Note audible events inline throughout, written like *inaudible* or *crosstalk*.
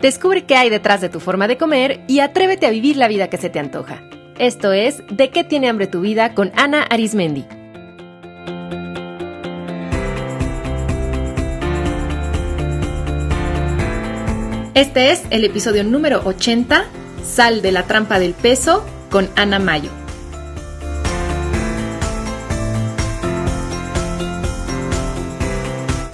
Descubre qué hay detrás de tu forma de comer y atrévete a vivir la vida que se te antoja. Esto es De qué tiene hambre tu vida con Ana Arismendi. Este es el episodio número 80, Sal de la trampa del peso, con Ana Mayo.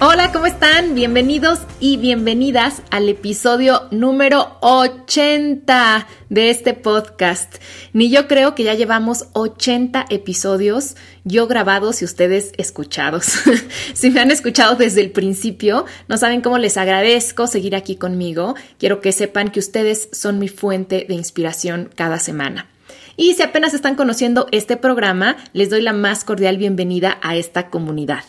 Hola, ¿cómo están? Bienvenidos y bienvenidas al episodio número 80 de este podcast. Ni yo creo que ya llevamos 80 episodios, yo grabados y ustedes escuchados. *laughs* si me han escuchado desde el principio, no saben cómo les agradezco seguir aquí conmigo. Quiero que sepan que ustedes son mi fuente de inspiración cada semana. Y si apenas están conociendo este programa, les doy la más cordial bienvenida a esta comunidad.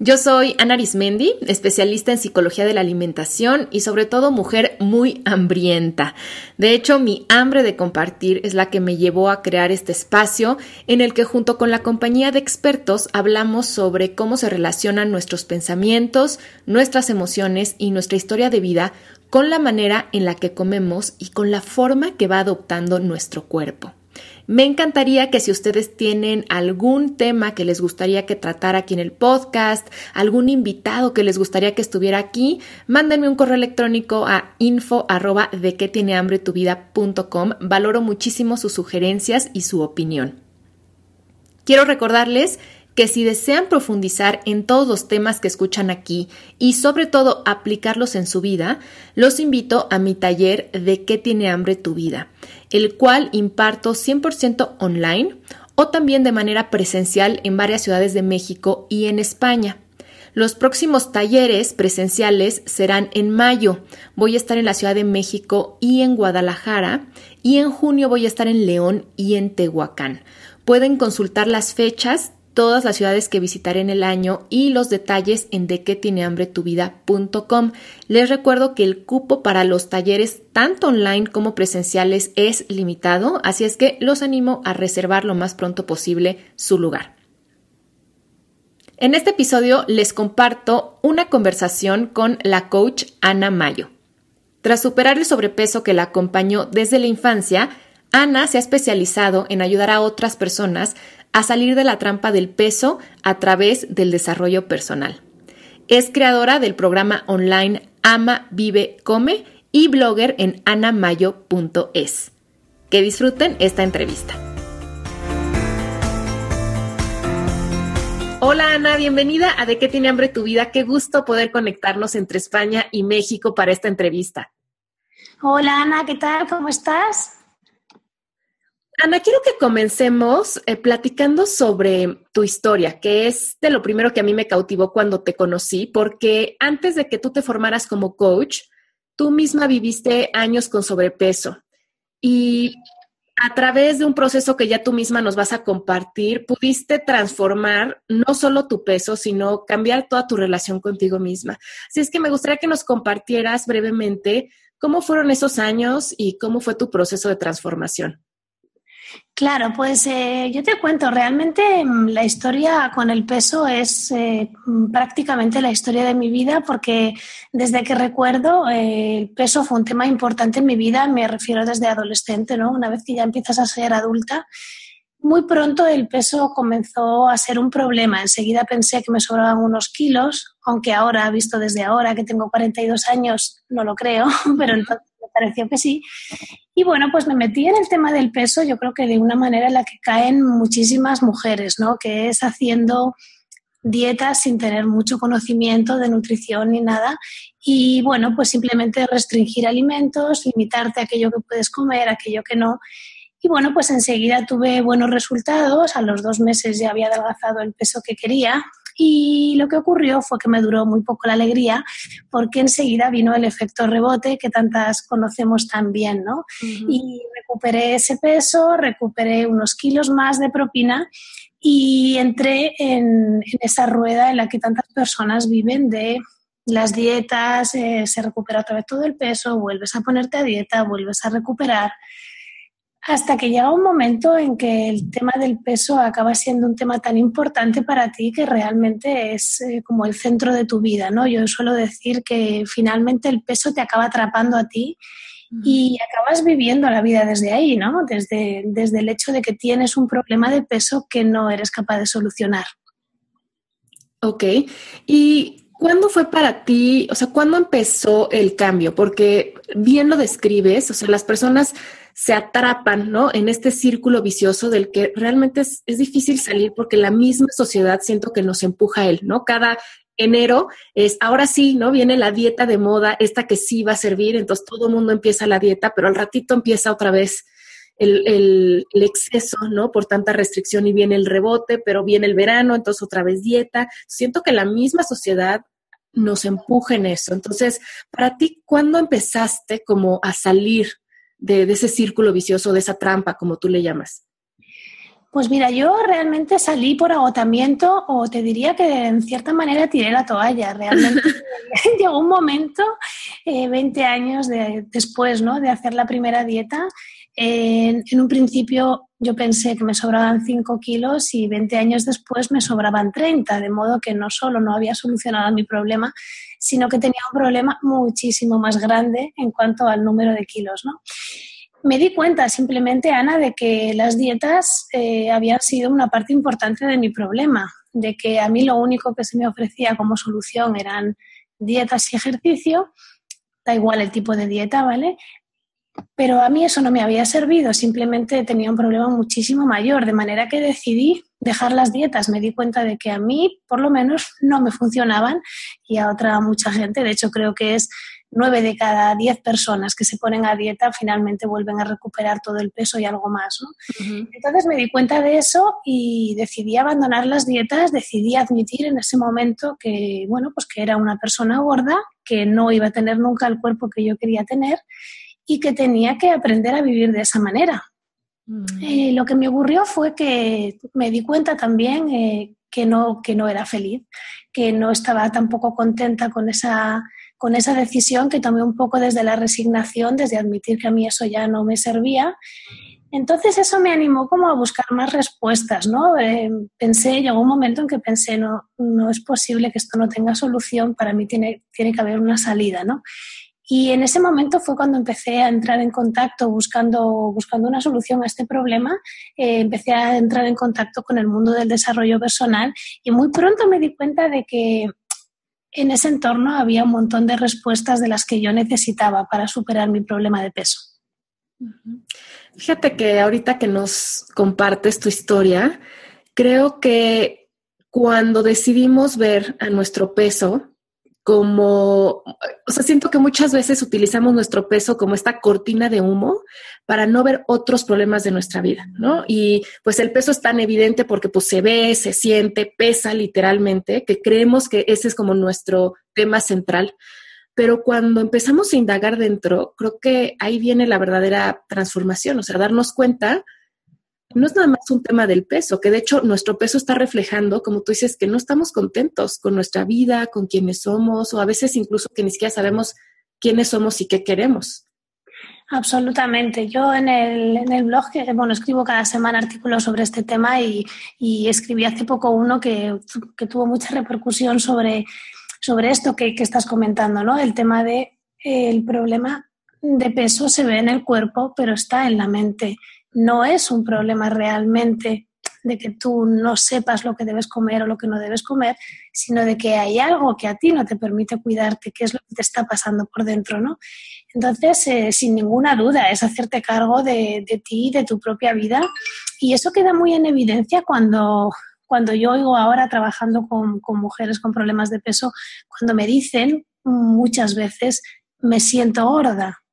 Yo soy Ana Arismendi, especialista en psicología de la alimentación y sobre todo mujer muy hambrienta. De hecho, mi hambre de compartir es la que me llevó a crear este espacio en el que junto con la compañía de expertos hablamos sobre cómo se relacionan nuestros pensamientos, nuestras emociones y nuestra historia de vida con la manera en la que comemos y con la forma que va adoptando nuestro cuerpo. Me encantaría que si ustedes tienen algún tema que les gustaría que tratara aquí en el podcast, algún invitado que les gustaría que estuviera aquí, mándenme un correo electrónico a info arroba de que tiene hambre tu Valoro muchísimo sus sugerencias y su opinión. Quiero recordarles que si desean profundizar en todos los temas que escuchan aquí y sobre todo aplicarlos en su vida, los invito a mi taller de qué tiene hambre tu vida, el cual imparto 100% online o también de manera presencial en varias ciudades de México y en España. Los próximos talleres presenciales serán en mayo. Voy a estar en la Ciudad de México y en Guadalajara y en junio voy a estar en León y en Tehuacán. Pueden consultar las fechas todas las ciudades que visitaré en el año y los detalles en de tiene hambre tu vida.com. Les recuerdo que el cupo para los talleres tanto online como presenciales es limitado, así es que los animo a reservar lo más pronto posible su lugar. En este episodio les comparto una conversación con la coach Ana Mayo. Tras superar el sobrepeso que la acompañó desde la infancia, Ana se ha especializado en ayudar a otras personas a salir de la trampa del peso a través del desarrollo personal. Es creadora del programa online Ama, Vive, Come y blogger en anamayo.es. Que disfruten esta entrevista. Hola Ana, bienvenida a De qué tiene hambre tu vida. Qué gusto poder conectarnos entre España y México para esta entrevista. Hola Ana, ¿qué tal? ¿Cómo estás? Ana, quiero que comencemos eh, platicando sobre tu historia, que es de lo primero que a mí me cautivó cuando te conocí, porque antes de que tú te formaras como coach, tú misma viviste años con sobrepeso y a través de un proceso que ya tú misma nos vas a compartir, pudiste transformar no solo tu peso, sino cambiar toda tu relación contigo misma. Así es que me gustaría que nos compartieras brevemente cómo fueron esos años y cómo fue tu proceso de transformación. Claro, pues eh, yo te cuento, realmente mm, la historia con el peso es eh, mm, prácticamente la historia de mi vida porque desde que recuerdo eh, el peso fue un tema importante en mi vida, me refiero desde adolescente, ¿no? Una vez que ya empiezas a ser adulta, muy pronto el peso comenzó a ser un problema. Enseguida pensé que me sobraban unos kilos, aunque ahora, visto desde ahora que tengo 42 años, no lo creo, *laughs* pero entonces pareció que sí. Y bueno, pues me metí en el tema del peso, yo creo que de una manera en la que caen muchísimas mujeres, ¿no? Que es haciendo dietas sin tener mucho conocimiento de nutrición ni nada. Y bueno, pues simplemente restringir alimentos, limitarte a aquello que puedes comer, aquello que no. Y bueno, pues enseguida tuve buenos resultados. A los dos meses ya había adelgazado el peso que quería. Y lo que ocurrió fue que me duró muy poco la alegría porque enseguida vino el efecto rebote que tantas conocemos tan bien, ¿no? Y recuperé ese peso, recuperé unos kilos más de propina y entré en, esa rueda en la que tantas personas viven de las dietas, eh, se recupera otra vez todo el peso, vuelves a ponerte a dieta, vuelves a recuperar hasta que llega un momento en que el tema del peso acaba siendo un tema tan importante para ti que realmente es eh, como el centro de tu vida, ¿no? Yo suelo decir que finalmente el peso te acaba atrapando a ti y acabas viviendo la vida desde ahí, ¿no? Desde, desde el hecho de que tienes un problema de peso que no eres capaz de solucionar. Ok. ¿Y cuándo fue para ti, o sea, cuándo empezó el cambio? Porque bien lo describes, o sea, las personas se atrapan, ¿no? En este círculo vicioso del que realmente es, difícil salir porque la misma sociedad siento que nos empuja a él, ¿no? Cada enero es, ahora sí, ¿no? Viene la dieta de moda, esta que sí va a servir, entonces todo el mundo empieza la dieta, pero al ratito empieza otra vez el, exceso, ¿no? Por tanta restricción y viene el rebote, pero viene el verano, entonces otra vez dieta. Siento que la misma sociedad nos empuja en eso. Entonces, para ti, ¿cuándo empezaste como a salir de, de ese círculo vicioso, de esa trampa, como tú le llamas? Pues mira, yo realmente salí por agotamiento o te diría que en cierta manera tiré la toalla. Realmente *laughs* llegó un momento, eh, 20 años de, después ¿no? de hacer la primera dieta, en, en, un principio yo pensé que me sobraban 5 kilos y 20 años después me sobraban 30, de modo que no solo no había solucionado mi problema, sino que tenía un problema muchísimo más grande en cuanto al número de kilos. ¿no? Me di cuenta simplemente, Ana, de que las dietas eh, habían sido una parte importante de mi problema, de que a mí lo único que se me ofrecía como solución eran dietas y ejercicio, da igual el tipo de dieta, ¿vale? Pero a mí eso no me había servido, simplemente tenía un problema muchísimo mayor, de manera que decidí dejar las dietas. Me di cuenta de que a mí, por lo menos, no me funcionaban y a otra mucha gente. De hecho, creo que es nueve de cada diez personas que se ponen a dieta finalmente vuelven a recuperar todo el peso y algo más. ¿no? Uh-huh. Entonces me di cuenta de eso y decidí abandonar las dietas, decidí admitir en ese momento que, bueno, pues que era una persona gorda, que no iba a tener nunca el cuerpo que yo quería tener y que tenía que aprender a vivir de esa manera. Uh-huh. Eh, lo que me ocurrió fue que me di cuenta también eh, que, no, que no era feliz, que no estaba tampoco contenta con esa con esa decisión que tomé un poco desde la resignación, desde admitir que a mí eso ya no me servía. Entonces eso me animó como a buscar más respuestas, ¿no? Eh, pensé, llegó un momento en que pensé, no, no es posible que esto no tenga solución, para mí tiene, tiene que haber una salida, ¿no? Y en ese momento fue cuando empecé a entrar en contacto buscando, buscando una solución a este problema. Eh, empecé a entrar en contacto con el mundo del desarrollo personal y muy pronto me di cuenta de que en ese entorno había un montón de respuestas de las que yo necesitaba para superar mi problema de peso. Fíjate que ahorita que nos compartes tu historia, creo que cuando decidimos ver a nuestro peso como, o sea, siento que muchas veces utilizamos nuestro peso como esta cortina de humo para no ver otros problemas de nuestra vida, ¿no? Y pues el peso es tan evidente porque pues se ve, se siente, pesa literalmente, que creemos que ese es como nuestro tema central. Pero cuando empezamos a indagar dentro, creo que ahí viene la verdadera transformación, o sea, darnos cuenta no es nada más un tema del peso, que de hecho nuestro peso está reflejando, como tú dices, que no estamos contentos con nuestra vida, con quienes somos, o a veces incluso que ni siquiera sabemos quiénes somos y qué queremos. Absolutamente. Yo en el, en el blog, bueno, escribo cada semana artículos sobre este tema y, y escribí hace poco uno que, que, tuvo mucha repercusión sobre, sobre esto que, que estás comentando, ¿no? El tema de eh, el problema de peso se ve en el cuerpo, pero está en la mente no es un problema realmente de que tú no sepas lo que debes comer o lo que no debes comer, sino de que hay algo que a ti no te permite cuidarte, que es lo que te está pasando por dentro, ¿no? Entonces, eh, sin ninguna duda, es hacerte cargo de, de, ti, de tu propia vida, y eso queda muy en evidencia cuando, cuando yo oigo ahora trabajando con, con mujeres con problemas de peso, cuando me dicen muchas veces, me siento gorda,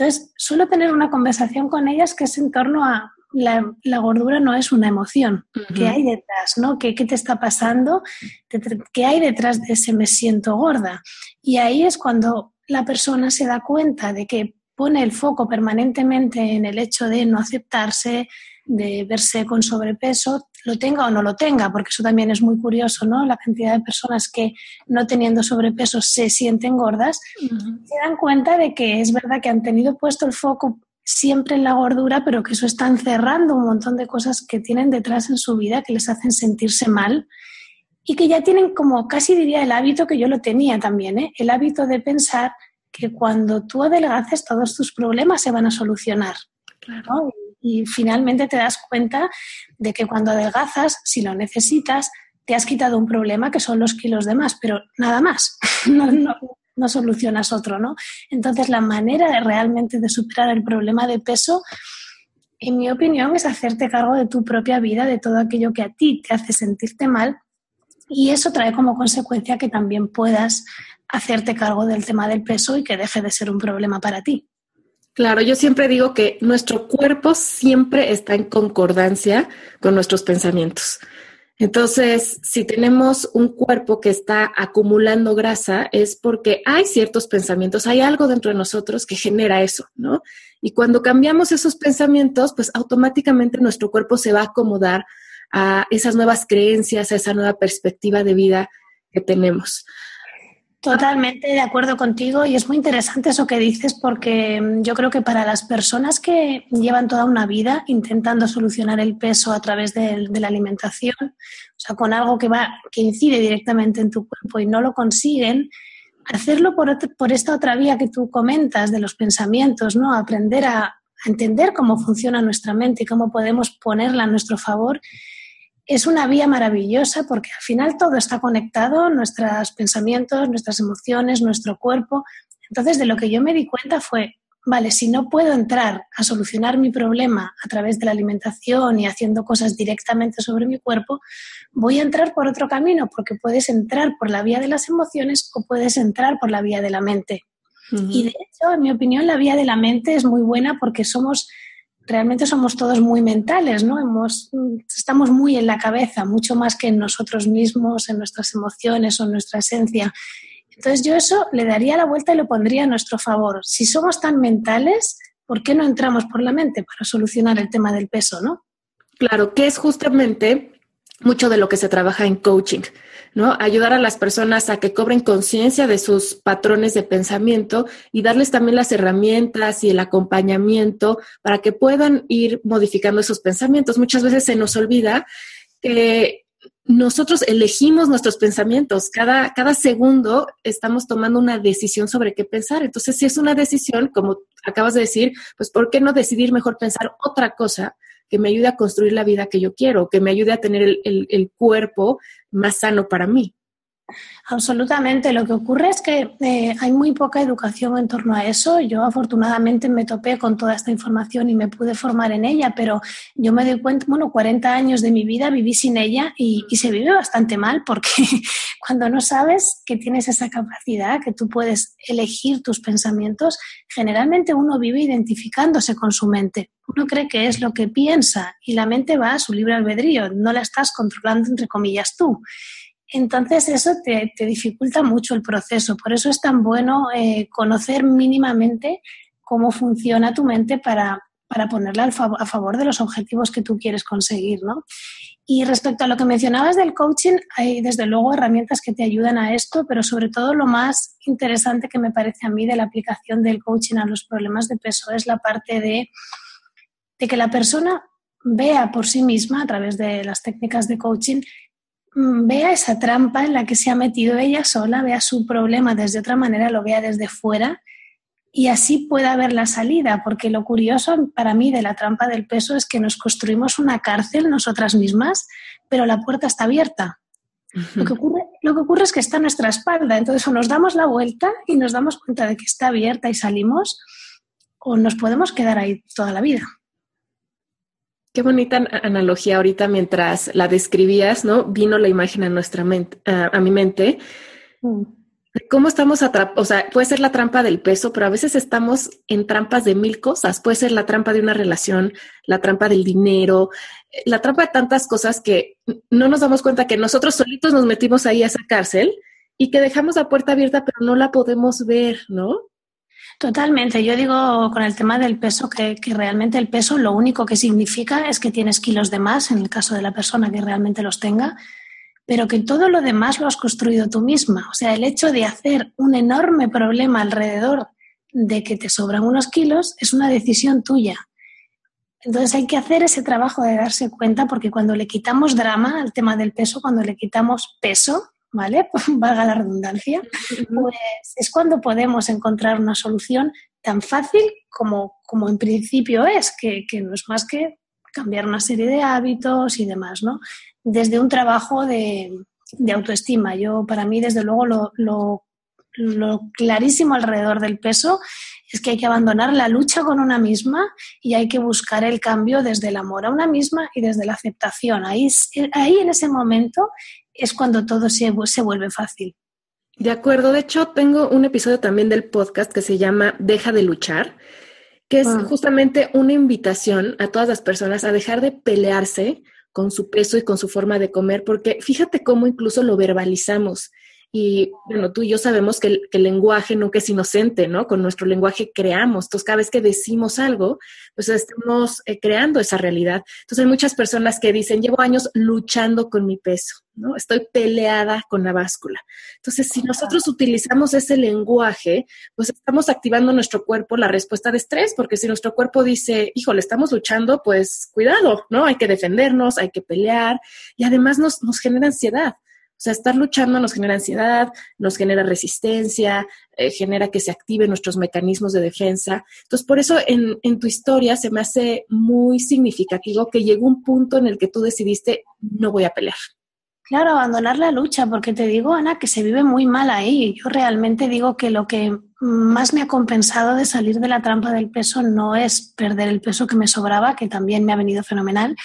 entonces, suelo tener una conversación con ellas que es en torno a la, la gordura no es una emoción. Uh -huh. ¿Qué hay detrás? ¿no? ¿Qué, ¿Qué, te está pasando? ¿Qué hay detrás de ese me siento gorda? Y ahí es cuando la persona se da cuenta de que pone el foco permanentemente en el hecho de no aceptarse, de verse con sobrepeso, lo tenga o no lo tenga, porque eso también es muy curioso, ¿no? La cantidad de personas que no teniendo sobrepeso se sienten gordas, uh -huh. se dan cuenta de que es verdad que han tenido puesto el foco siempre en la gordura, pero que eso está encerrando un montón de cosas que tienen detrás en su vida que les hacen sentirse mal y que ya tienen como casi diría el hábito que yo lo tenía también, ¿eh? el hábito de pensar que cuando tú adelgaces todos tus problemas se van a solucionar. Y, finalmente te das cuenta de que cuando adelgazas, si lo necesitas, te has quitado un problema que son los kilos de más, pero nada más. *laughs* no, solucionas otro, ¿no? Entonces, la manera de realmente de superar el problema de peso, en mi opinión, es hacerte cargo de tu propia vida, de todo aquello que a ti te hace sentirte mal, y eso trae como consecuencia que también puedas hacerte cargo del tema del peso y que deje de ser un problema para ti. Claro, yo siempre digo que nuestro cuerpo siempre está en concordancia con nuestros pensamientos. Entonces, si tenemos un cuerpo que está acumulando grasa, es porque hay ciertos pensamientos, hay algo dentro de nosotros que genera eso, ¿no? Y cuando cambiamos esos pensamientos, pues automáticamente nuestro cuerpo se va a acomodar a esas nuevas creencias, a esa nueva perspectiva de vida que tenemos. Totalmente de acuerdo contigo y es muy interesante eso que dices porque mm, yo creo que para las personas que llevan toda una vida intentando solucionar el peso a través de, la alimentación, o sea, con algo que va que incide directamente en tu cuerpo y no lo consiguen, hacerlo por, por esta otra vía que tú comentas de los pensamientos, ¿no? Aprender a, a entender cómo funciona nuestra mente y cómo podemos ponerla a nuestro favor es una vía maravillosa porque al final todo está conectado, nuestros pensamientos, nuestras emociones, nuestro cuerpo. Entonces, de lo que yo me di cuenta fue, vale, si no puedo entrar a solucionar mi problema a través de la alimentación y haciendo cosas directamente sobre mi cuerpo, voy a entrar por otro camino, porque puedes entrar por la vía de las emociones o puedes entrar por la vía de la mente. Y de hecho, en mi opinión, la vía de la mente es muy buena porque somos realmente somos todos muy mentales, ¿no? Estamos muy en la cabeza, mucho más que en nosotros mismos, en nuestras emociones o en nuestra esencia. Entonces yo eso le daría la vuelta y lo pondría a nuestro favor. Si somos tan mentales, ¿por qué no entramos por la mente para solucionar el tema del peso, no? Claro, que es justamente mucho de lo que se trabaja en coaching, ¿no? Ayudar a las personas a que cobren conciencia de sus patrones de pensamiento y darles también las herramientas y el acompañamiento para que puedan ir modificando esos pensamientos. Muchas veces se nos olvida que nosotros elegimos nuestros pensamientos. Cada, cada segundo estamos tomando una decisión sobre qué pensar. Entonces, si es una decisión, como acabas de decir, pues ¿por qué no decidir mejor pensar otra cosa que me ayude a construir la vida que yo quiero, que me ayude a tener el, cuerpo más sano para mí. Absolutamente. Lo que ocurre es que eh, hay muy poca educación en torno a eso. Yo afortunadamente me topé con toda esta información y me pude formar en ella, pero yo me doy cuenta, bueno, 40 años de mi vida viví sin ella y, y se vive bastante mal porque *laughs* cuando no sabes que tienes esa capacidad, que tú puedes elegir tus pensamientos, generalmente uno vive identificándose con su mente. Uno cree que es lo que piensa y la mente va a su libre albedrío, no la estás controlando entre comillas tú. Entonces eso te, dificulta mucho el proceso. Por eso es tan bueno eh, conocer mínimamente cómo funciona tu mente para, ponerla a favor de los objetivos que tú quieres conseguir. ¿no? Y respecto a lo que mencionabas del coaching, hay desde luego herramientas que te ayudan a esto, pero sobre todo lo más interesante que me parece a mí de la aplicación del coaching a los problemas de peso es la parte de, de que la persona vea por sí misma a través de las técnicas de coaching vea esa trampa en la que se ha metido ella sola, vea su problema desde otra manera, lo vea desde fuera y así pueda ver la salida, porque lo curioso para mí de la trampa del peso es que nos construimos una cárcel nosotras mismas, pero la puerta está abierta. lo, que ocurre, lo que ocurre es que está a nuestra espalda, entonces o nos damos la vuelta y nos damos cuenta de que está abierta y salimos, o nos podemos quedar ahí toda la vida. Qué bonita analogía ahorita mientras la describías, ¿no? Vino la imagen a nuestra mente, a, mi mente. Mm. ¿Cómo estamos atrapados? O sea, puede ser la trampa del peso, pero a veces estamos en trampas de mil cosas. Puede ser la trampa de una relación, la trampa del dinero, la trampa de tantas cosas que no nos damos cuenta que nosotros solitos nos metimos ahí a esa cárcel y que dejamos la puerta abierta, pero no la podemos ver, ¿no? Totalmente. Yo digo con el tema del peso que, realmente el peso lo único que significa es que tienes kilos de más, en el caso de la persona que realmente los tenga, pero que todo lo demás lo has construido tú misma. O sea, el hecho de hacer un enorme problema alrededor de que te sobran unos kilos es una decisión tuya. Entonces hay que hacer ese trabajo de darse cuenta porque cuando le quitamos drama al tema del peso, cuando le quitamos peso, ¿vale? *laughs* Valga la redundancia, pues es cuando podemos encontrar una solución tan fácil como, como en principio es, que, no es más que cambiar una serie de hábitos y demás, ¿no? Desde un trabajo de, autoestima. Yo, para mí, desde luego, lo, lo, lo clarísimo alrededor del peso es que hay que abandonar la lucha con una misma y hay que buscar el cambio desde el amor a una misma y desde la aceptación. Ahí, ahí en ese momento es cuando todo se, se vuelve fácil. De acuerdo, de hecho tengo un episodio también del podcast que se llama Deja de luchar, que es ah. justamente una invitación a todas las personas a dejar de pelearse con su peso y con su forma de comer, porque fíjate cómo incluso lo verbalizamos. Y bueno, tú y yo sabemos que el, lenguaje nunca es inocente, ¿no? Con nuestro lenguaje creamos. Entonces, cada vez que decimos algo, pues estamos eh, creando esa realidad. Entonces, hay muchas personas que dicen, llevo años luchando con mi peso, ¿no? Estoy peleada con la báscula. Entonces, si nosotros utilizamos ese lenguaje, pues estamos activando nuestro cuerpo la respuesta de estrés, porque si nuestro cuerpo dice, híjole, estamos luchando, pues cuidado, ¿no? Hay que defendernos, hay que pelear y además nos, nos genera ansiedad. O sea, estar luchando nos genera ansiedad, nos genera resistencia, eh, genera que se activen nuestros mecanismos de defensa. Entonces, por eso en, tu historia se me hace muy significativo que llegó un punto en el que tú decidiste, no voy a pelear. Claro, abandonar la lucha, porque te digo, Ana, que se vive muy mal ahí. Yo realmente digo que lo que más me ha compensado de salir de la trampa del peso no es perder el peso que me sobraba, que también me ha venido fenomenal,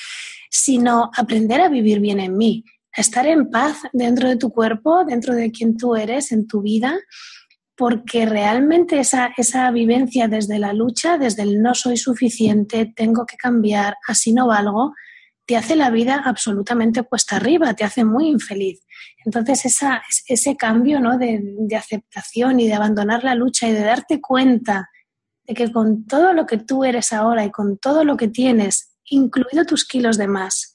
sino aprender a vivir bien en mí estar en paz dentro de tu cuerpo, dentro de quien tú eres, en tu vida, porque realmente esa, esa vivencia desde la lucha, desde el no soy suficiente, tengo que cambiar, así no valgo, te hace la vida absolutamente cuesta arriba, te hace muy infeliz. Entonces esa, ese cambio ¿no? de, de aceptación y de abandonar la lucha y de darte cuenta de que con todo lo que tú eres ahora y con todo lo que tienes, incluido tus kilos de más,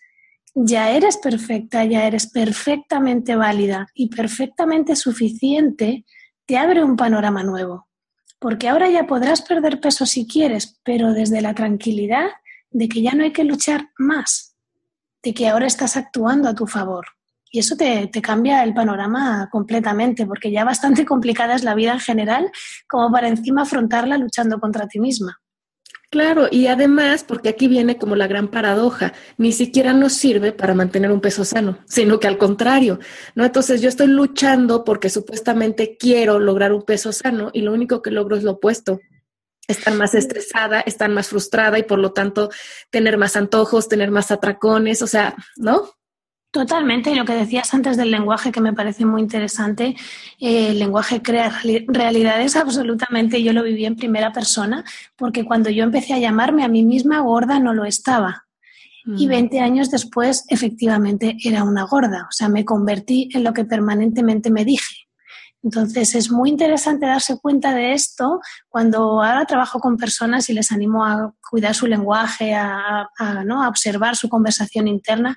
ya eres perfecta, ya eres perfectamente válida y perfectamente suficiente, te abre un panorama nuevo. Porque ahora ya podrás perder peso si quieres, pero desde la tranquilidad de que ya no hay que luchar más, de que ahora estás actuando a tu favor. Y eso te, te, cambia el panorama completamente, porque ya bastante *laughs* complicada es la vida en general como para encima afrontarla luchando contra ti misma. Claro, y además, porque aquí viene como la gran paradoja, ni siquiera nos sirve para mantener un peso sano, sino que al contrario, ¿no? Entonces yo estoy luchando porque supuestamente quiero lograr un peso sano y lo único que logro es lo opuesto. Estar más estresada, estar más frustrada y por lo tanto tener más antojos, tener más atracones, o sea, ¿no? Totalmente, y lo que decías antes del lenguaje, que me parece muy interesante, eh, el lenguaje crea realidades absolutamente, yo lo viví en primera persona, porque cuando yo empecé a llamarme a mí misma gorda no lo estaba. Y 20 mm. años después, efectivamente, era una gorda, o sea, me convertí en lo que permanentemente me dije. Entonces, es muy interesante darse cuenta de esto cuando ahora trabajo con personas y les animo a cuidar su lenguaje, a, ¿no? a observar su conversación interna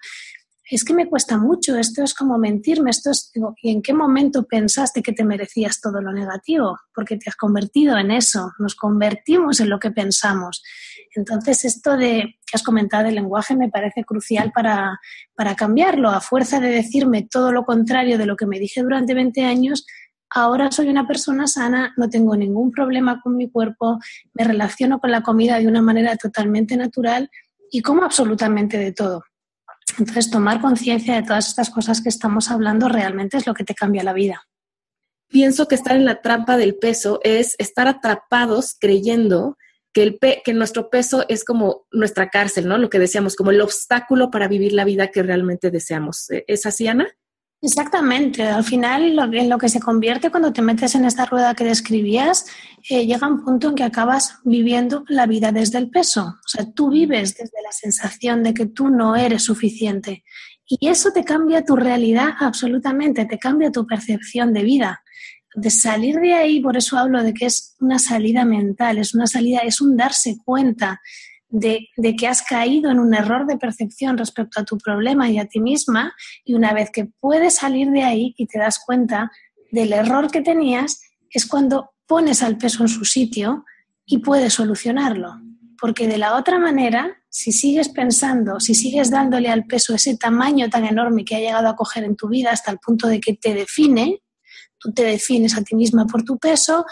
es que me cuesta mucho, esto es como mentirme, esto es, ¿y en qué momento pensaste que te merecías todo lo negativo? Porque te has convertido en eso, nos convertimos en lo que pensamos. Entonces, esto de que has comentado el lenguaje me parece crucial para, para cambiarlo. A fuerza de decirme todo lo contrario de lo que me dije durante 20 años, ahora soy una persona sana, no tengo ningún problema con mi cuerpo, me relaciono con la comida de una manera totalmente natural y como absolutamente de todo. Entonces, tomar conciencia de todas estas cosas que estamos hablando realmente es lo que te cambia la vida. Pienso que estar en la trampa del peso es estar atrapados creyendo que, el que nuestro peso es como nuestra cárcel, ¿no? Lo que decíamos, como el obstáculo para vivir la vida que realmente deseamos. ¿Es así, Ana? Exactamente. Al final, lo, en lo que se convierte cuando te metes en esta rueda que describías, eh, llega un punto en que acabas viviendo la vida desde el peso. O sea, tú vives desde la sensación de que tú no eres suficiente. Y eso te cambia tu realidad absolutamente, te cambia tu percepción de vida. De salir de ahí, por eso hablo de que es una salida mental, es una salida, es un darse cuenta de, que has caído en un error de percepción respecto a tu problema y a ti misma, y una vez que puedes salir de ahí y te das cuenta del error que tenías, es cuando pones al peso en su sitio y puedes solucionarlo. Porque de la otra manera, si sigues pensando, si sigues dándole al peso ese tamaño tan enorme que ha llegado a coger en tu vida hasta el punto de que te define, tú te defines a ti misma por tu peso,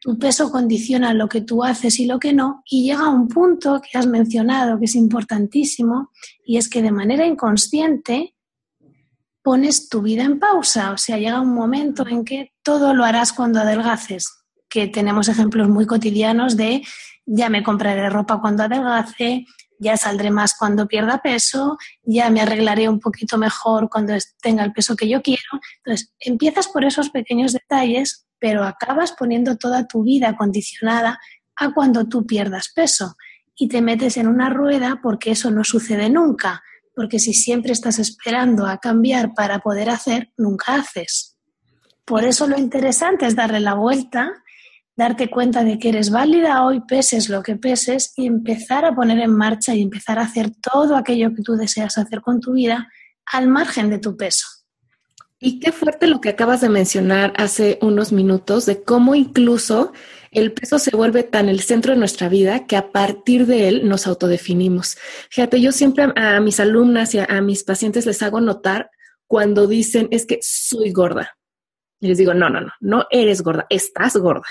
tu peso condiciona lo que tú haces y lo que no, y llega un punto que has mencionado que es importantísimo, y es que de manera inconsciente pones tu vida en pausa, o sea, llega un momento en que todo lo harás cuando adelgaces, que tenemos ejemplos muy cotidianos de ya me compraré ropa cuando adelgace, ya saldré más cuando pierda peso, ya me arreglaré un poquito mejor cuando tenga el peso que yo quiero. Entonces, empiezas por esos pequeños detalles pero acabas poniendo toda tu vida condicionada a cuando tú pierdas peso y te metes en una rueda porque eso no sucede nunca, porque si siempre estás esperando a cambiar para poder hacer, nunca haces. Por eso lo interesante es darle la vuelta, darte cuenta de que eres válida hoy, peses lo que peses y empezar a poner en marcha y empezar a hacer todo aquello que tú deseas hacer con tu vida al margen de tu peso. Y qué fuerte lo que acabas de mencionar hace unos minutos de cómo incluso el peso se vuelve tan el centro de nuestra vida que a partir de él nos autodefinimos. Fíjate, yo siempre a, mis alumnas y a, mis pacientes les hago notar cuando dicen es que soy gorda. Y les digo, no, no, no, no eres gorda, estás gorda.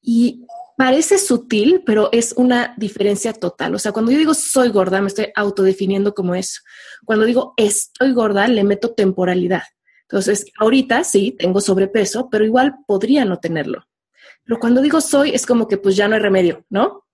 Y parece sutil, pero es una diferencia total. O sea, cuando yo digo soy gorda, me estoy autodefiniendo como eso. Cuando digo estoy gorda, le meto temporalidad. Entonces, ahorita sí, tengo sobrepeso, pero igual podría no tenerlo. Pero cuando digo soy, es como que pues ya no hay remedio, ¿no?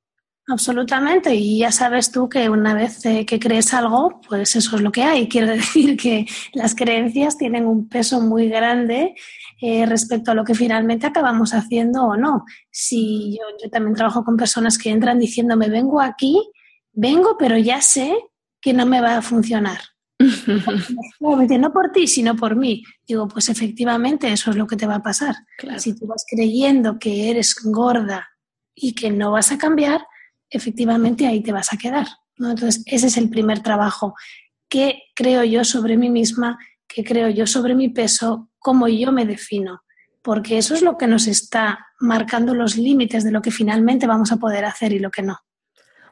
Absolutamente, y ya sabes tú que una vez eh, que crees algo, pues eso es lo que hay. *laughs* Quiero decir que las creencias tienen un peso muy grande eh, respecto a lo que finalmente acabamos haciendo o no. Si yo, yo también trabajo con personas que entran diciéndome, vengo aquí, vengo, pero ya sé que no me va a funcionar. *laughs* no por ti, sino por mí. Digo, pues efectivamente eso es lo que te va a pasar. Si tú vas creyendo que eres gorda y que no vas a cambiar, efectivamente ahí te vas a quedar. Entonces, ese es el primer trabajo. ¿Qué creo yo sobre mí misma? ¿Qué creo yo sobre mi peso? ¿Cómo yo me defino? Porque eso es lo que nos está marcando los límites de lo que finalmente vamos a poder hacer y lo que no.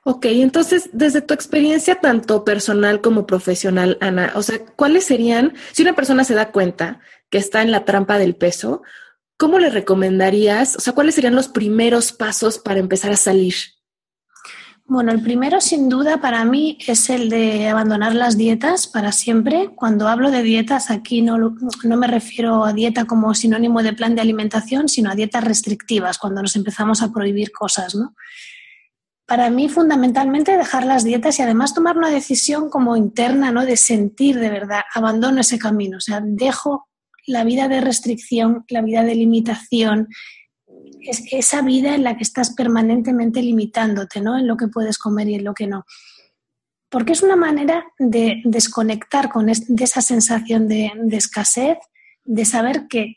Ok, entonces, desde tu experiencia tanto personal como profesional, Ana, o sea, ¿cuáles serían, si una persona se da cuenta que está en la trampa del peso, ¿cómo le recomendarías, o sea, cuáles serían los primeros pasos para empezar a salir? Bueno, el primero sin duda para mí es el de abandonar las dietas para siempre. Cuando hablo de dietas aquí no, no, me refiero a dieta como sinónimo de plan de alimentación, sino a dietas restrictivas, cuando nos empezamos a prohibir cosas, ¿no? Para mí fundamentalmente dejar las dietas y además tomar una decisión como interna, ¿no? De sentir de verdad, abandono ese camino, o sea, dejo la vida de restricción, la vida de limitación, es esa vida en la que estás permanentemente limitándote, ¿no? En lo que puedes comer y en lo que no. Porque es una manera de desconectar con de esa sensación de, de escasez, de saber que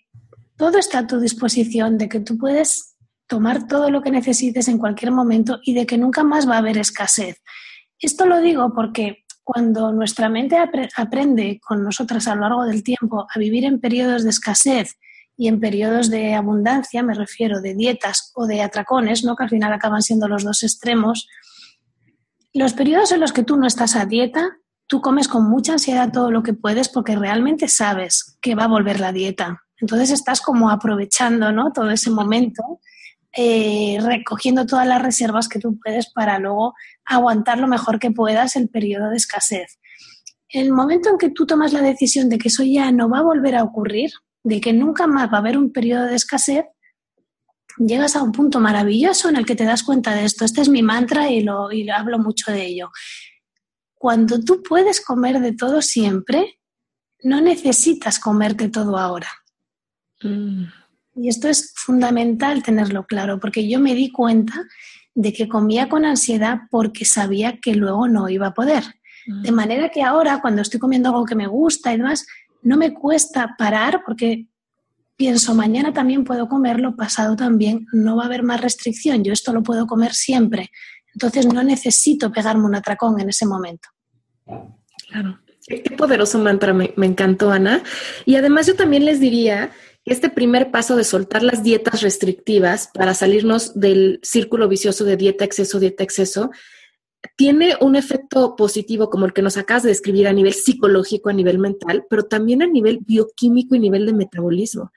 todo está a tu disposición, de que tú puedes tomar todo lo que necesites en cualquier momento y de que nunca más va a haber escasez. Esto lo digo porque cuando nuestra mente aprende con nosotras a lo largo del tiempo a vivir en periodos de escasez y en periodos de abundancia, me refiero de dietas o de atracones, ¿no? que al final acaban siendo los dos extremos, los periodos en los que tú no estás a dieta, tú comes con mucha ansiedad todo lo que puedes porque realmente sabes que va a volver la dieta. Entonces estás como aprovechando ¿no? todo ese momento eh, recogiendo todas las reservas que tú puedes para luego aguantar lo mejor que puedas el periodo de escasez. El momento en que tú tomas la decisión de que eso ya no va a volver a ocurrir, de que nunca más va a haber un periodo de escasez, llegas a un punto maravilloso en el que te das cuenta de esto. Este es mi mantra y lo, hablo mucho de ello. Cuando tú puedes comer de todo siempre, no necesitas comerte todo ahora. Mm. Y esto es fundamental tenerlo claro, porque yo me di cuenta de que comía con ansiedad porque sabía que luego no iba a poder. Mm. De manera que ahora, cuando estoy comiendo algo que me gusta y demás, no me cuesta parar porque pienso, mañana también puedo comerlo, pasado también, no va a haber más restricción, yo esto lo puedo comer siempre. Entonces no necesito pegarme un atracón en ese momento. Claro. Qué poderoso mantra, me, me encantó, Ana. Y además yo también les diría este primer paso de soltar las dietas restrictivas para salirnos del círculo vicioso de dieta, exceso, dieta, exceso, tiene un efecto positivo como el que nos acabas de describir a nivel psicológico, a nivel mental, pero también a nivel bioquímico y nivel de metabolismo.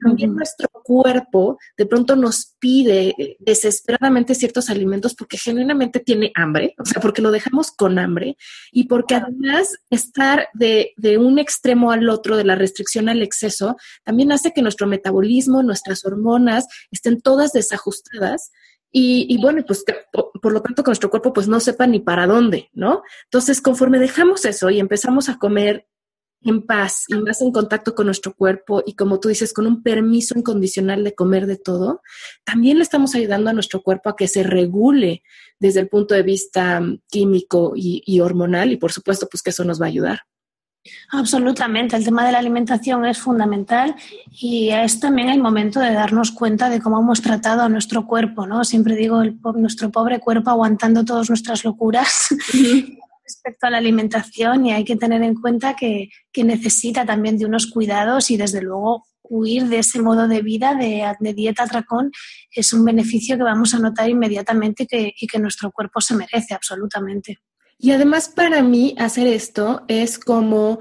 También nuestro cuerpo de pronto nos pide eh, desesperadamente ciertos alimentos porque genuinamente tiene hambre, o sea, porque lo dejamos con hambre y porque además estar de, de un extremo al otro, de la restricción al exceso, también hace que nuestro metabolismo, nuestras hormonas estén todas desajustadas y, bueno, pues por, lo tanto que nuestro cuerpo pues no sepa ni para dónde, ¿no? Entonces, conforme dejamos eso y empezamos a comer en paz y más en contacto con nuestro cuerpo y como tú dices, con un permiso incondicional de comer de todo, también le estamos ayudando a nuestro cuerpo a que se regule desde el punto de vista químico y, y hormonal y por supuesto pues que eso nos va a ayudar. Absolutamente, el tema de la alimentación es fundamental y es también el momento de darnos cuenta de cómo hemos tratado a nuestro cuerpo, ¿no? Siempre digo, el, nuestro pobre cuerpo aguantando todas nuestras locuras respecto a la alimentación y hay que tener en cuenta que, necesita también de unos cuidados y desde luego huir de ese modo de vida de, dieta tracón es un beneficio que vamos a notar inmediatamente y que nuestro cuerpo se merece absolutamente. Y además para mí hacer esto es como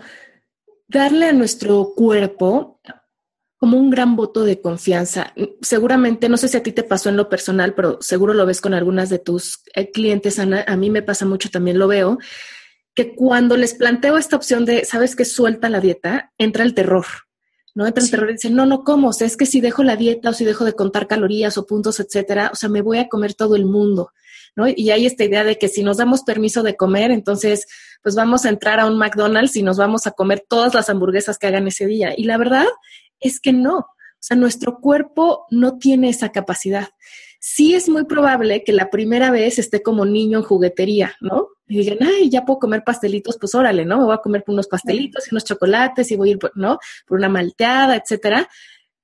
darle a nuestro cuerpo como un gran voto de confianza. Seguramente, no sé si a ti te pasó en lo personal, pero seguro lo ves con algunas de tus eh, clientes, Ana. A mí me pasa mucho, también lo veo, que cuando les planteo esta opción de, sabes que suelta la dieta, entra el terror. ¿no? Entra el terror y dicen, no, no como, o sea, es que si dejo la dieta o si dejo de contar calorías o puntos, etcétera, o sea, me voy a comer todo el mundo. Y hay esta idea de que si nos damos permiso de comer, entonces pues vamos a entrar a un McDonald's y nos vamos a comer todas las hamburguesas que hagan ese día. Y la verdad es que no. O sea, nuestro cuerpo no tiene esa capacidad. Sí es muy probable que la primera vez esté como niño en juguetería, ¿no? Y digan, ay, ya puedo comer pastelitos, pues órale, ¿no? Me voy a comer unos pastelitos y unos chocolates y voy a ir, ¿no? Por una malteada, etcétera.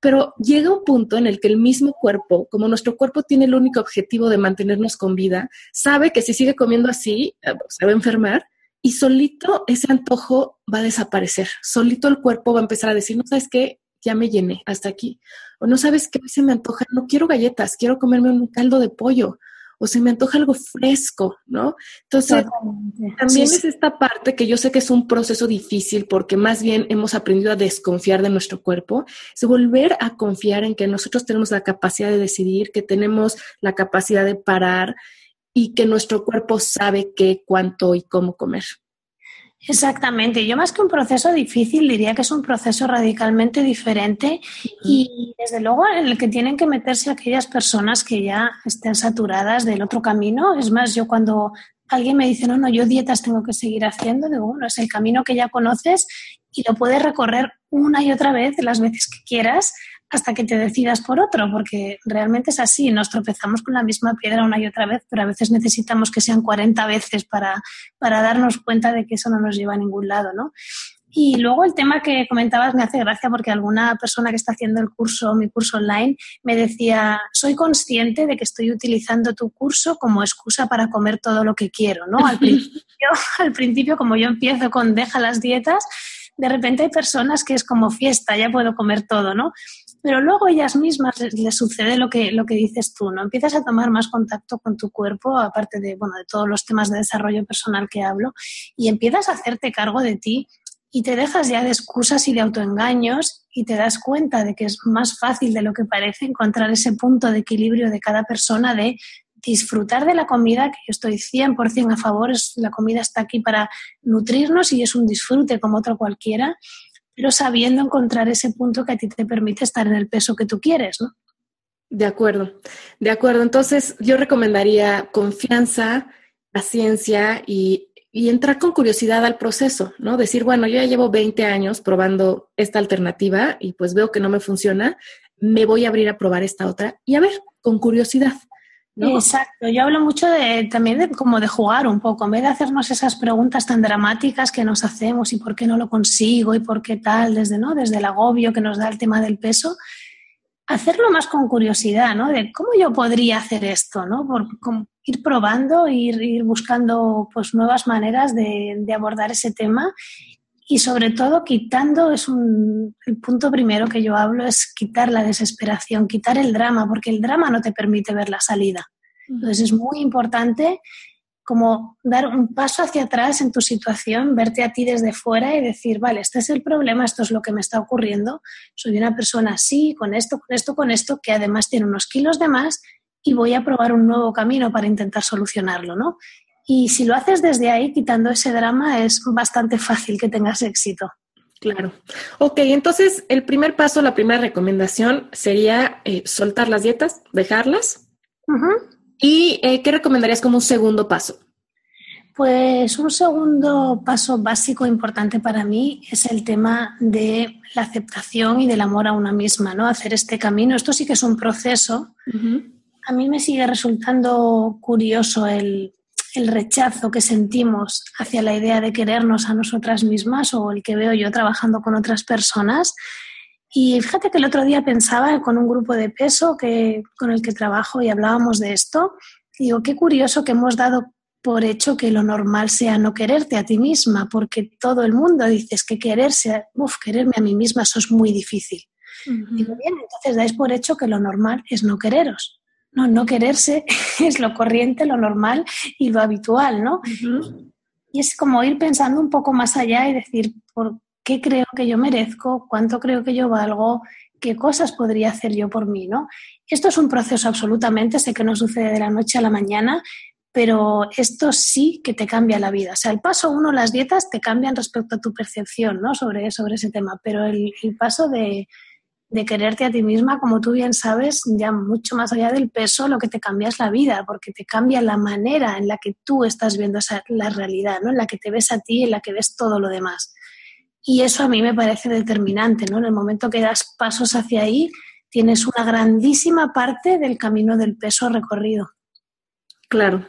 Pero llega un punto en el que el mismo cuerpo, como nuestro cuerpo tiene el único objetivo de mantenernos con vida, sabe que si sigue comiendo así, eh, se va a enfermar y solito ese antojo va a desaparecer. Solito el cuerpo va a empezar a decir, no sabes qué, ya me llené hasta aquí. O no sabes qué se me antoja, no quiero galletas, quiero comerme un caldo de pollo o se me antoja algo fresco, ¿no? Entonces, también es esta parte que yo sé que es un proceso difícil porque más bien hemos aprendido a desconfiar de nuestro cuerpo, es volver a confiar en que nosotros tenemos la capacidad de decidir, que tenemos la capacidad de parar y que nuestro cuerpo sabe qué, cuánto y cómo comer. Exactamente. Yo más que un proceso difícil diría que es un proceso radicalmente diferente y desde luego en el que tienen que meterse aquellas personas que ya estén saturadas del otro camino. Es más, yo cuando alguien me dice, no, no, yo dietas tengo que seguir haciendo, digo, bueno, es el camino que ya conoces y lo puedes recorrer una y otra vez las veces que quieras hasta que te decidas por otro, porque realmente es así, nos tropezamos con la misma piedra una y otra vez, pero a veces necesitamos que sean 40 veces para, para darnos cuenta de que eso no nos lleva a ningún lado, ¿no? Y luego el tema que comentabas me hace gracia porque alguna persona que está haciendo el curso, mi curso online, me decía, soy consciente de que estoy utilizando tu curso como excusa para comer todo lo que quiero, ¿no? Al *laughs* principio, al principio como yo empiezo con deja las dietas, de repente hay personas que es como fiesta, ya puedo comer todo, ¿no? Pero luego ellas mismas les, sucede lo que, lo que dices tú, ¿no? Empiezas a tomar más contacto con tu cuerpo, aparte de, bueno, de todos los temas de desarrollo personal que hablo, y empiezas a hacerte cargo de ti y te dejas ya de excusas y de autoengaños y te das cuenta de que es más fácil de lo que parece encontrar ese punto de equilibrio de cada persona de disfrutar de la comida, que yo estoy 100% a favor, es, la comida está aquí para nutrirnos y es un disfrute como otro cualquiera, pero sabiendo encontrar ese punto que a ti te permite estar en el peso que tú quieres, ¿no? De acuerdo, de acuerdo. Entonces, yo recomendaría confianza, paciencia y, y, entrar con curiosidad al proceso, ¿no? Decir, bueno, yo ya llevo 20 años probando esta alternativa y pues veo que no me funciona, me voy a abrir a probar esta otra y a ver, con curiosidad. Exacto, yo hablo mucho de, también de, como de jugar un poco, en vez de hacernos esas preguntas tan dramáticas que nos hacemos y por qué no lo consigo y por qué tal, desde, ¿no? desde el agobio que nos da el tema del peso, hacerlo más con curiosidad, ¿no? De cómo yo podría hacer esto, ¿no? Por, ir probando, ir, ir buscando pues, nuevas maneras de, de abordar ese tema y sobre todo quitando, es un, el punto primero que yo hablo, es quitar la desesperación, quitar el drama, porque el drama no te permite ver la salida. Entonces es muy importante como dar un paso hacia atrás en tu situación, verte a ti desde fuera y decir, vale, este es el problema, esto es lo que me está ocurriendo, soy una persona así, con esto, con esto, con esto, que además tiene unos kilos de más y voy a probar un nuevo camino para intentar solucionarlo, ¿no? Y si lo haces desde ahí, quitando ese drama, es bastante fácil que tengas éxito. Claro. Ok, entonces el primer paso, la primera recomendación sería eh, soltar las dietas, dejarlas. ¿Y eh, qué recomendarías como un segundo paso? Pues un segundo paso básico importante para mí es el tema de la aceptación y del amor a una misma, ¿no? Hacer este camino. Esto sí que es un proceso. A mí me sigue resultando curioso el, el rechazo que sentimos hacia la idea de querernos a nosotras mismas o el que veo yo trabajando con otras personas. Y fíjate que el otro día pensaba con un grupo de peso que, con el que trabajo y hablábamos de esto. digo, qué curioso que hemos dado por hecho que lo normal sea no quererte a ti misma, porque todo el mundo dice que quererse, uff, quererme a mí misma, eso es muy difícil. Digo, bien, entonces dais por hecho que lo normal es no quereros. No, no quererse *laughs* es lo corriente, lo normal y lo habitual, ¿no? Y es como ir pensando un poco más allá y decir, ¿por qué creo que yo merezco? ¿Cuánto creo que yo valgo? ¿Qué cosas podría hacer yo por mí, no? Esto es un proceso absolutamente, sé que no sucede de la noche a la mañana, pero esto sí que te cambia la vida. O sea, el paso uno, las dietas te cambian respecto a tu percepción ¿no? sobre, sobre ese tema, pero el paso de, de quererte a ti misma, como tú bien sabes, ya mucho más allá del peso, lo que te cambia es la vida, porque te cambia la manera en la que tú estás viendo esa, la realidad, ¿no? en la que te ves a ti, en la que ves todo lo demás. Y eso a mí me parece determinante, ¿no? En el momento que das pasos hacia ahí, tienes una grandísima parte del camino del peso recorrido. Claro,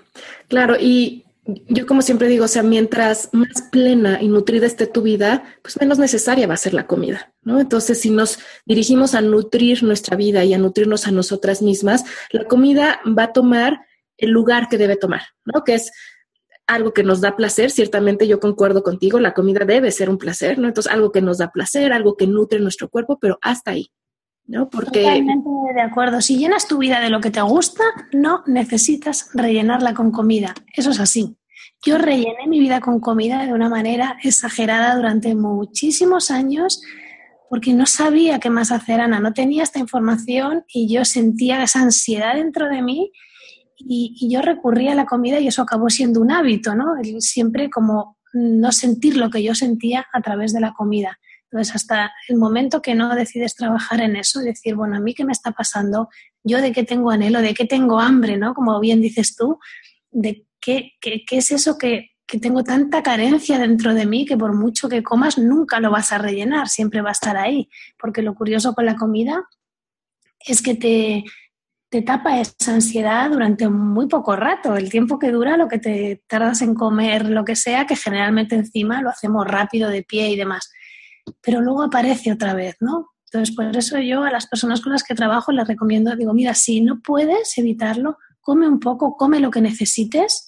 claro. Y yo como siempre digo, o sea, mientras más plena y nutrida esté tu vida, pues menos necesaria va a ser la comida, ¿no? Entonces, si nos dirigimos a nutrir nuestra vida y a nutrirnos a nosotras mismas, la comida va a tomar el lugar que debe tomar, ¿no? Que es algo que nos da placer, ciertamente yo concuerdo contigo, la comida debe ser un placer, ¿no? Entonces, algo que nos da placer, algo que nutre nuestro cuerpo, pero hasta ahí, ¿no? Porque... Totalmente de acuerdo. Si llenas tu vida de lo que te gusta, no necesitas rellenarla con comida. Eso es así. Yo rellené mi vida con comida de una manera exagerada durante muchísimos años porque no sabía qué más hacer, Ana. No tenía esta información y yo sentía esa ansiedad dentro de mí y, y yo recurría a la comida y eso acabó siendo un hábito, ¿no? siempre como no sentir lo que yo sentía a través de la comida. Entonces, hasta el momento que no decides trabajar en eso, decir, bueno, a mí qué me está pasando, yo de qué tengo anhelo, de qué tengo hambre, ¿no? Como bien dices tú, de qué, qué, qué es eso que, que, tengo tanta carencia dentro de mí que por mucho que comas nunca lo vas a rellenar, siempre va a estar ahí. Porque lo curioso con la comida es que te, te tapa esa ansiedad durante muy poco rato, el tiempo que dura lo que te tardas en comer, lo que sea, que generalmente encima lo hacemos rápido, de pie y demás pero luego aparece otra vez, ¿no? Entonces, por eso yo a las personas con las que trabajo les recomiendo, digo, mira, si no puedes evitarlo, come un poco, come lo que necesites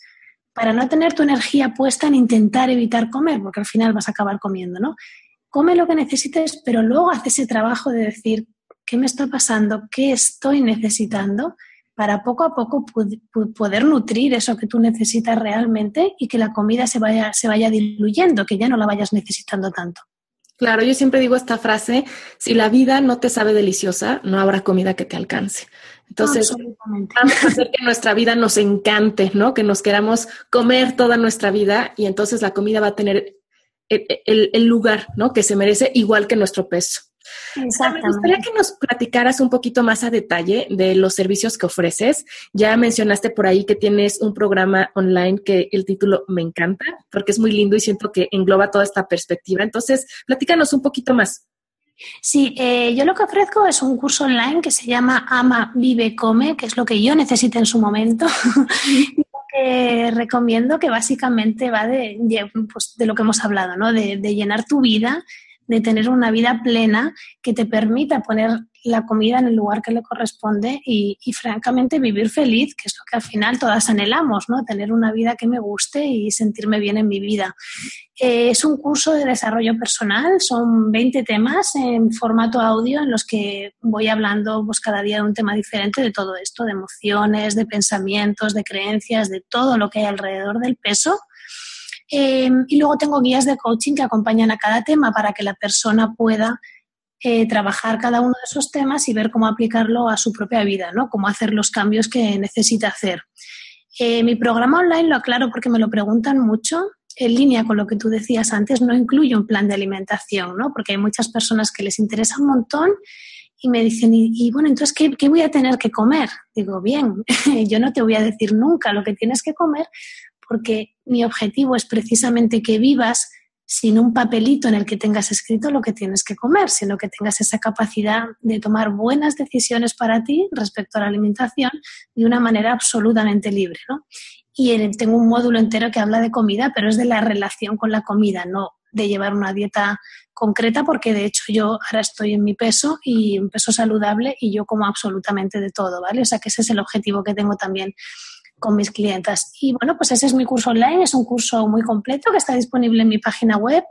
para no tener tu energía puesta en intentar evitar comer, porque al final vas a acabar comiendo, ¿no? Come lo que necesites, pero luego haz ese trabajo de decir, ¿qué me está pasando? ¿Qué estoy necesitando? Para poco a poco poder nutrir eso que tú necesitas realmente y que la comida se vaya, se vaya diluyendo, que ya no la vayas necesitando tanto. Claro, yo siempre digo esta frase, si la vida no te sabe deliciosa, no habrá comida que te alcance. Entonces, vamos a hacer que nuestra vida nos encante, ¿no? Que nos queramos comer toda nuestra vida y entonces la comida va a tener el, el lugar, ¿no? Que se merece igual que nuestro peso. Me gustaría que nos platicaras un poquito más a detalle de los servicios que ofreces. Ya mencionaste por ahí que tienes un programa online que el título me encanta porque es muy lindo y siento que engloba toda esta perspectiva. Entonces, platícanos un poquito más. Sí, eh, yo lo que ofrezco es un curso online que se llama Ama, Vive, Come, que es lo que yo necesito en su momento. *laughs* que recomiendo que básicamente va de, pues, de, lo que hemos hablado, ¿no? de, de llenar tu vida de tener una vida plena que te permita poner la comida en el lugar que le corresponde y, francamente vivir feliz, que es lo que al final todas anhelamos, ¿no? Tener una vida que me guste y sentirme bien en mi vida. Eh, es un curso de desarrollo personal, son 20 temas en formato audio en los que voy hablando pues, cada día de un tema diferente de todo esto, de emociones, de pensamientos, de creencias, de todo lo que hay alrededor del peso. Eh, y luego tengo guías de coaching que acompañan a cada tema para que la persona pueda eh, trabajar cada uno de esos temas y ver cómo aplicarlo a su propia vida, ¿no? Cómo hacer los cambios que necesita hacer. Eh, mi programa online lo aclaro porque me lo preguntan mucho. En línea con lo que tú decías antes, no incluye un plan de alimentación, ¿no? Porque hay muchas personas que les interesa un montón y me dicen, y, bueno, entonces, ¿qué, ¿qué, voy a tener que comer? Digo, bien, *laughs* yo no te voy a decir nunca lo que tienes que comer porque mi objetivo es precisamente que vivas sin un papelito en el que tengas escrito lo que tienes que comer, sino que tengas esa capacidad de tomar buenas decisiones para ti respecto a la alimentación de una manera absolutamente libre. ¿no? Y tengo un módulo entero que habla de comida, pero es de la relación con la comida, no de llevar una dieta concreta, porque de hecho yo ahora estoy en mi peso y un peso saludable y yo como absolutamente de todo, ¿vale? O sea que ese es el objetivo que tengo también con mis clientas. Y bueno, pues ese es mi curso online, es un curso muy completo que está disponible en mi página web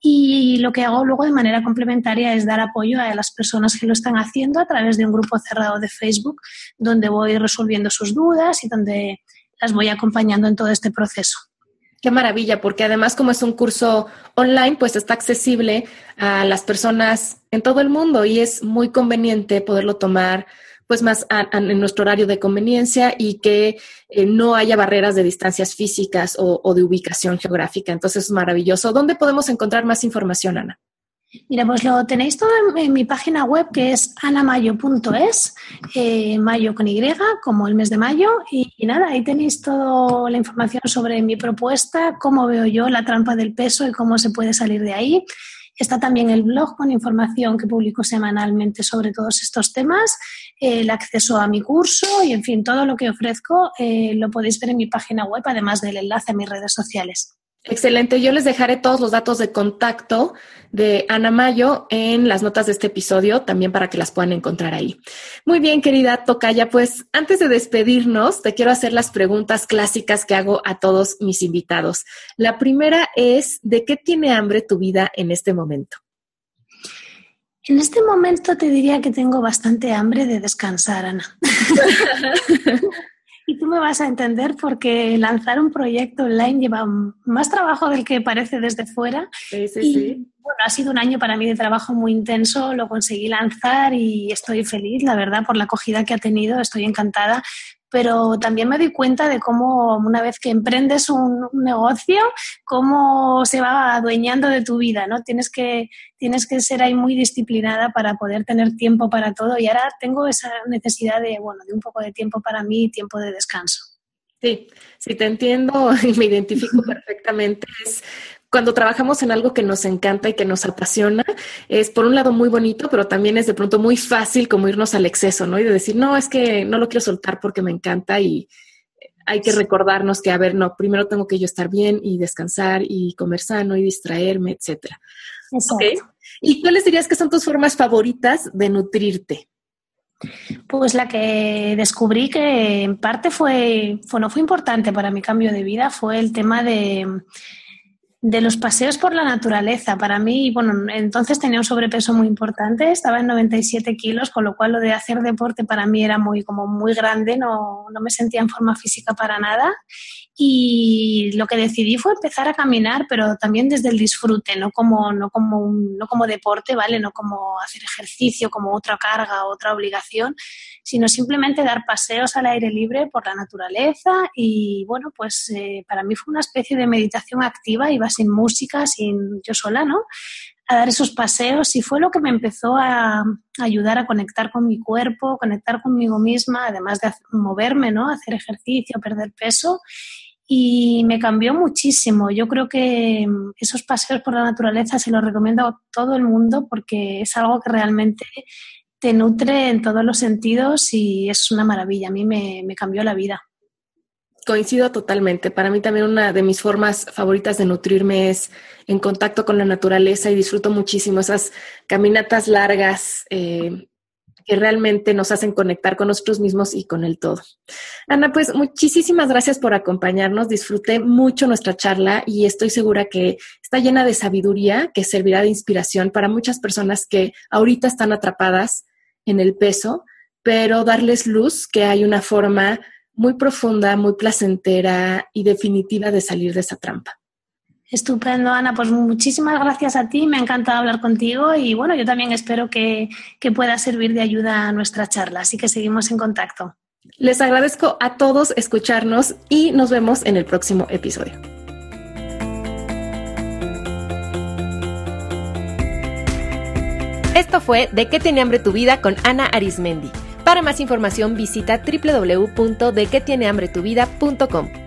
y lo que hago luego de manera complementaria es dar apoyo a las personas que lo están haciendo a través de un grupo cerrado de Facebook donde voy resolviendo sus dudas y donde las voy acompañando en todo este proceso. Qué maravilla, porque además como es un curso online, pues está accesible a las personas en todo el mundo y es muy conveniente poderlo tomar pues más en nuestro horario de conveniencia y que eh, no haya barreras de distancias físicas o, de ubicación geográfica. Entonces es maravilloso. ¿Dónde podemos encontrar más información, Ana? Mira, pues lo tenéis todo en, mi página web que es anamayo.es, eh, mayo con Y, como el mes de mayo. Y, y, nada, ahí tenéis toda la información sobre mi propuesta, cómo veo yo la trampa del peso y cómo se puede salir de ahí. Está también el blog con información que publico semanalmente sobre todos estos temas, el acceso a mi curso y, en fin, todo lo que ofrezco eh, lo podéis ver en mi página web, además del enlace a mis redes sociales. Excelente. Yo les dejaré todos los datos de contacto de Ana Mayo en las notas de este episodio, también para que las puedan encontrar ahí. Muy bien, querida Tocaya, pues antes de despedirnos, te quiero hacer las preguntas clásicas que hago a todos mis invitados. La primera es, ¿de qué tiene hambre tu vida en este momento? En este momento te diría que tengo bastante hambre de descansar, Ana. *laughs* Y tú me vas a entender porque lanzar un proyecto online lleva más trabajo del que parece desde fuera. Sí, sí, sí. Bueno, ha sido un año para mí de trabajo muy intenso, lo conseguí lanzar y estoy feliz, la verdad, por la acogida que ha tenido, estoy encantada pero también me doy cuenta de cómo una vez que emprendes un, negocio, cómo se va adueñando de tu vida, ¿no? Tienes que, tienes que ser ahí muy disciplinada para poder tener tiempo para todo y ahora tengo esa necesidad de, bueno, de un poco de tiempo para mí y tiempo de descanso. Sí, sí te entiendo y me identifico *laughs* perfectamente. Es cuando trabajamos en algo que nos encanta y que nos apasiona, es por un lado muy bonito, pero también es de pronto muy fácil como irnos al exceso, ¿no? Y de decir, no, es que no lo quiero soltar porque me encanta y hay que recordarnos que, a ver, no, primero tengo que yo estar bien y descansar y comer sano y distraerme, etcétera. ¿Y cuáles dirías que son tus formas favoritas de nutrirte? Pues la que descubrí que en parte fue, no fue importante para mi cambio de vida fue el tema de de los paseos por la naturaleza. Para mí, bueno, entonces tenía un sobrepeso muy importante, estaba en 97 kilos, con lo cual lo de hacer deporte para mí era muy, como muy grande, no, no me sentía en forma física para nada. Y lo que decidí fue empezar a caminar, pero también desde el disfrute, no como, no como, no como deporte, ¿vale? No como hacer ejercicio, como otra carga, otra obligación, sino simplemente dar paseos al aire libre por la naturaleza. Y bueno, pues eh, para mí fue una especie de meditación activa, iba sin música, sin yo sola, ¿no? a dar esos paseos y fue lo que me empezó a ayudar a conectar con mi cuerpo, conectar conmigo misma, además de moverme, ¿no? Hacer ejercicio, perder peso y me cambió muchísimo. Yo creo que mm, esos paseos por la naturaleza se los recomiendo a todo el mundo porque es algo que realmente te nutre en todos los sentidos y es una maravilla. A mí me, cambió la vida. Coincido totalmente. Para mí también una de mis formas favoritas de nutrirme es en contacto con la naturaleza y disfruto muchísimo esas caminatas largas eh, que realmente nos hacen conectar con nosotros mismos y con el todo. Ana, pues muchísimas gracias por acompañarnos. Disfruté mucho nuestra charla y estoy segura que está llena de sabiduría que servirá de inspiración para muchas personas que ahorita están atrapadas en el peso, pero darles luz que hay una forma muy profunda, muy placentera y definitiva de salir de esa trampa. Estupendo, Ana. Pues muchísimas gracias a ti. Me ha encantado hablar contigo y bueno, yo también espero que, que pueda servir de ayuda a nuestra charla. Así que seguimos en contacto. Les agradezco a todos escucharnos y nos vemos en el próximo episodio. Esto fue De qué tiene hambre tu vida con Ana Arismendi. Para más información visita www.dequetienehambretuvida.com.